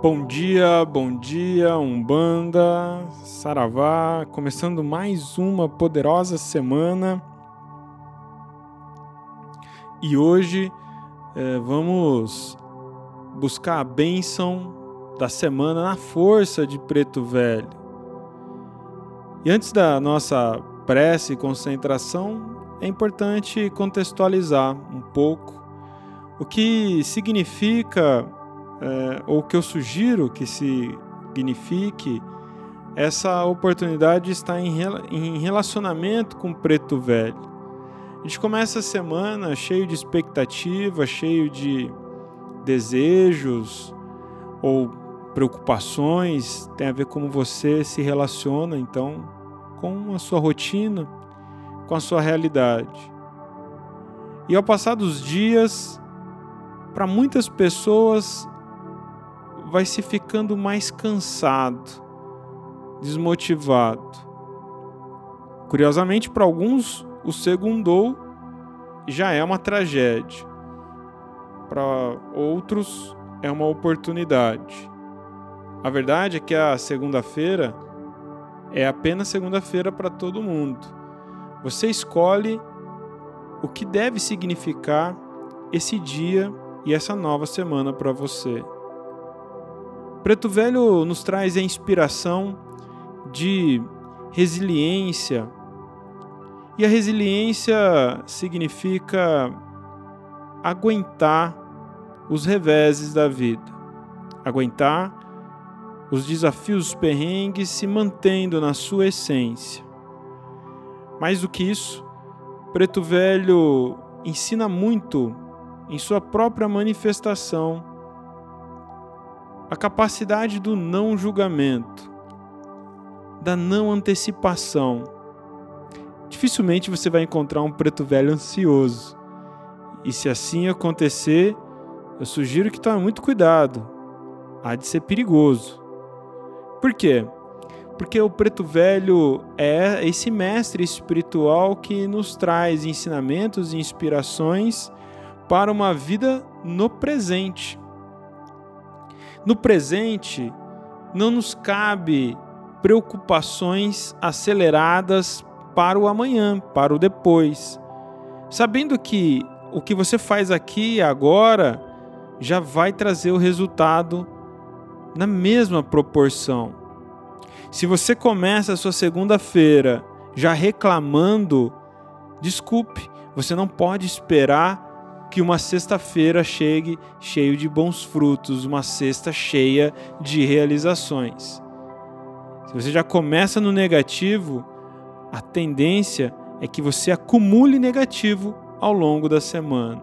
Bom dia, bom dia, Umbanda, Saravá, começando mais uma poderosa semana. E hoje é, vamos buscar a bênção da semana na força de Preto Velho. E antes da nossa prece e concentração, é importante contextualizar um pouco o que significa, é, ou que eu sugiro que signifique, essa oportunidade de estar em relacionamento com o Preto Velho. A gente começa a semana cheio de expectativa, cheio de desejos ou preocupações, tem a ver como você se relaciona então com a sua rotina, com a sua realidade. E ao passar dos dias, para muitas pessoas vai se ficando mais cansado, desmotivado. Curiosamente, para alguns, o segundou já é uma tragédia. Para outros, é uma oportunidade. A verdade é que a segunda-feira é apenas segunda-feira para todo mundo. Você escolhe o que deve significar esse dia e essa nova semana para você. Preto Velho nos traz a inspiração de resiliência. E a resiliência significa aguentar os reveses da vida, aguentar os desafios, os perrengues, se mantendo na sua essência. Mais do que isso, Preto Velho ensina muito em sua própria manifestação a capacidade do não julgamento, da não antecipação. Dificilmente você vai encontrar um preto velho ansioso. E se assim acontecer, eu sugiro que tome muito cuidado. Há de ser perigoso. Por quê? Porque o preto velho é esse mestre espiritual que nos traz ensinamentos e inspirações para uma vida no presente. No presente, não nos cabe preocupações aceleradas para o amanhã, para o depois. Sabendo que o que você faz aqui e agora já vai trazer o resultado na mesma proporção. Se você começa a sua segunda-feira já reclamando, desculpe, você não pode esperar que uma sexta-feira chegue cheio de bons frutos, uma sexta cheia de realizações. Se você já começa no negativo, a tendência é que você acumule negativo ao longo da semana.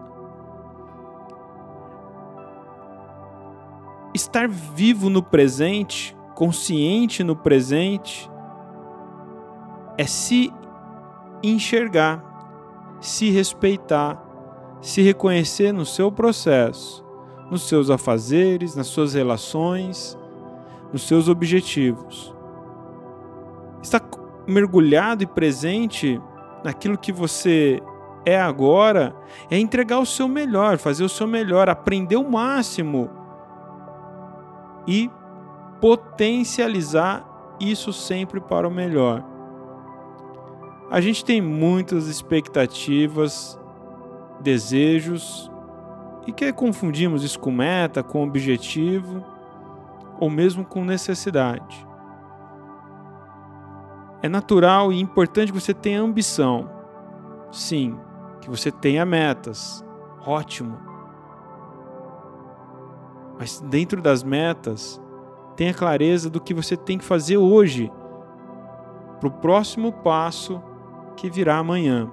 Estar vivo no presente, consciente no presente, é se enxergar, se respeitar, se reconhecer no seu processo, nos seus afazeres, nas suas relações, nos seus objetivos. Está mergulhado e presente naquilo que você é agora, é entregar o seu melhor, fazer o seu melhor, aprender o máximo e potencializar isso sempre para o melhor. A gente tem muitas expectativas desejos e que confundimos isso com meta, com objetivo ou mesmo com necessidade. É natural e importante que você tenha ambição. Sim, que você tenha metas. Ótimo. Mas dentro das metas, tenha clareza do que você tem que fazer hoje para o próximo passo que virá amanhã.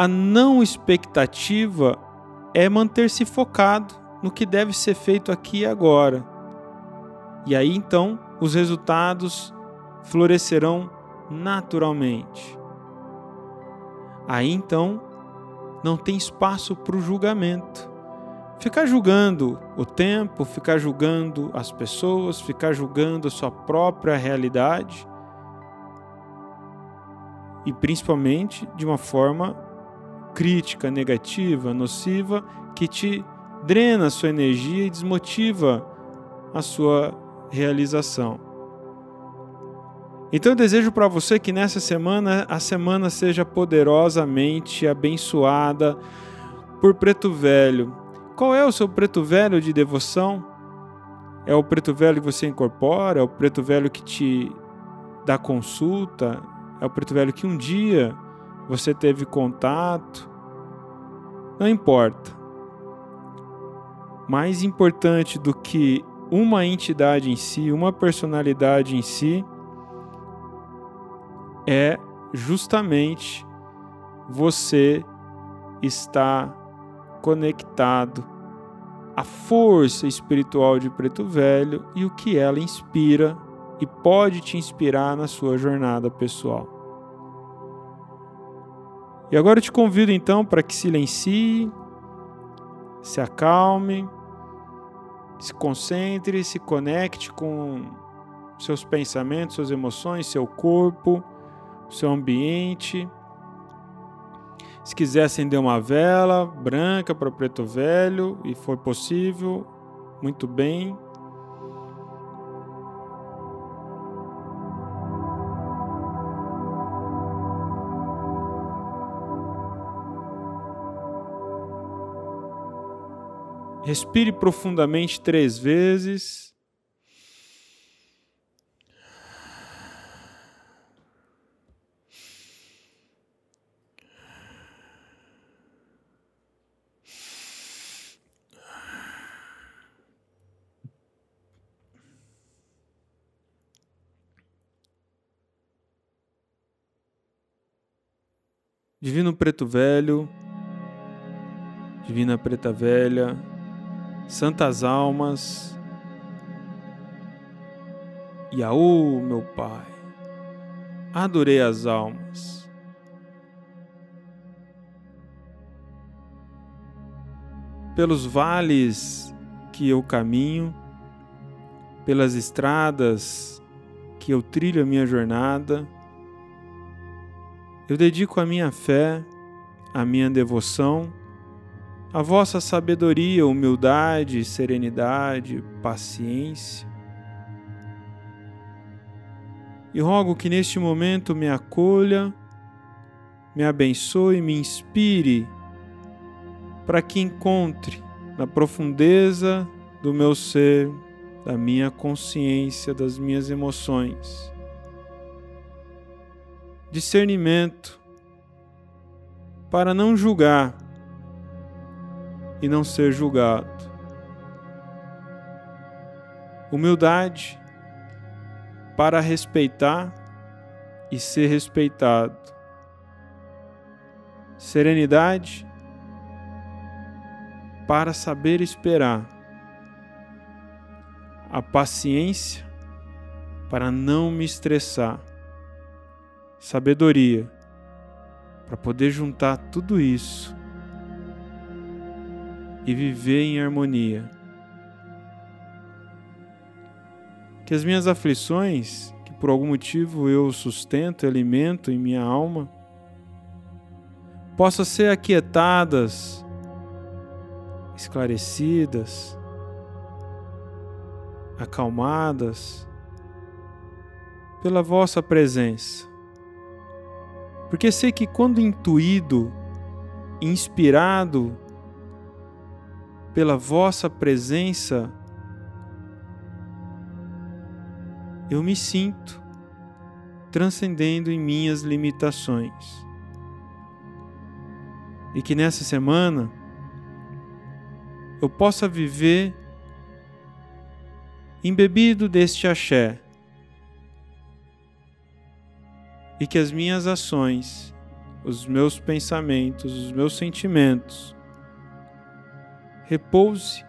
A não expectativa é manter-se focado no que deve ser feito aqui e agora. E aí então os resultados florescerão naturalmente. Aí então não tem espaço para o julgamento. Ficar julgando o tempo, ficar julgando as pessoas, ficar julgando a sua própria realidade e principalmente de uma forma crítica, negativa, nociva, que te drena a sua energia e desmotiva a sua realização. Então eu desejo para você que nessa semana a semana seja poderosamente abençoada por Preto Velho. Qual é o seu Preto Velho de devoção? É o Preto Velho que você incorpora? É o Preto Velho que te dá consulta? É o Preto Velho que um dia você teve contato? Não importa. Mais importante do que uma entidade em si, uma personalidade em si, é justamente você estar conectado à força espiritual de Preto Velho e o que ela inspira e pode te inspirar na sua jornada pessoal. E agora eu te convido então para que silencie, se acalme, se concentre, se conecte com seus pensamentos, suas emoções, seu corpo seu ambiente. Se quiser acender uma vela branca para o preto velho e for possível, muito bem. Respire profundamente três vezes. Divino Preto Velho, Divina Preta Velha, Santas Almas, Yaú, meu Pai, adorei as almas. Pelos vales que eu caminho, pelas estradas que eu trilho a minha jornada, eu dedico a minha fé, a minha devoção, a vossa sabedoria, humildade, serenidade, paciência. E rogo que neste momento me acolha, me abençoe, me inspire, para que encontre na profundeza do meu ser, da minha consciência, das minhas emoções, discernimento para não julgar e não ser julgado. Humildade para respeitar e ser respeitado. Serenidade para saber esperar. A paciência para não me estressar sabedoria para poder juntar tudo isso e viver em harmonia. Que as minhas aflições, que por algum motivo eu sustento e alimento em minha alma, possam ser aquietadas, esclarecidas, acalmadas pela vossa presença. Porque sei que quando intuído, inspirado pela vossa presença, eu me sinto transcendendo em minhas limitações. E que nessa semana eu possa viver embebido deste axé e que as minhas ações, os meus pensamentos, os meus sentimentos repouse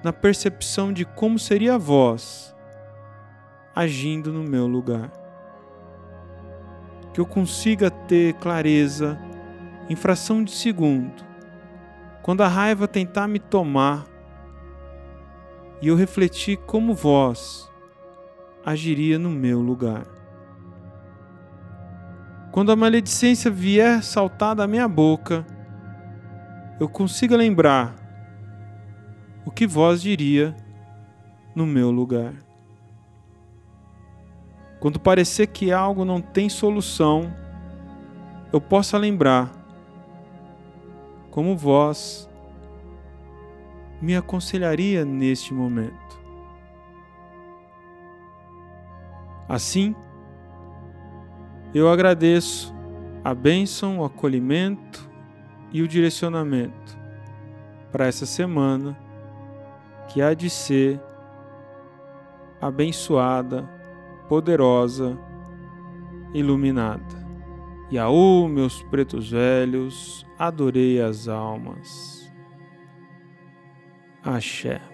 na percepção de como seria a voz agindo no meu lugar. Que eu consiga ter clareza em fração de segundo, quando a raiva tentar me tomar, e eu refletir como vós agiria no meu lugar. Quando a maledicência vier saltar da minha boca, eu consiga lembrar o que vós diria no meu lugar. Quando parecer que algo não tem solução, eu possa lembrar como vós me aconselharia neste momento. Assim, eu agradeço a bênção, o acolhimento e o direcionamento para essa semana que há de ser abençoada, poderosa, iluminada. E aú, meus pretos velhos, adorei as almas. Axé.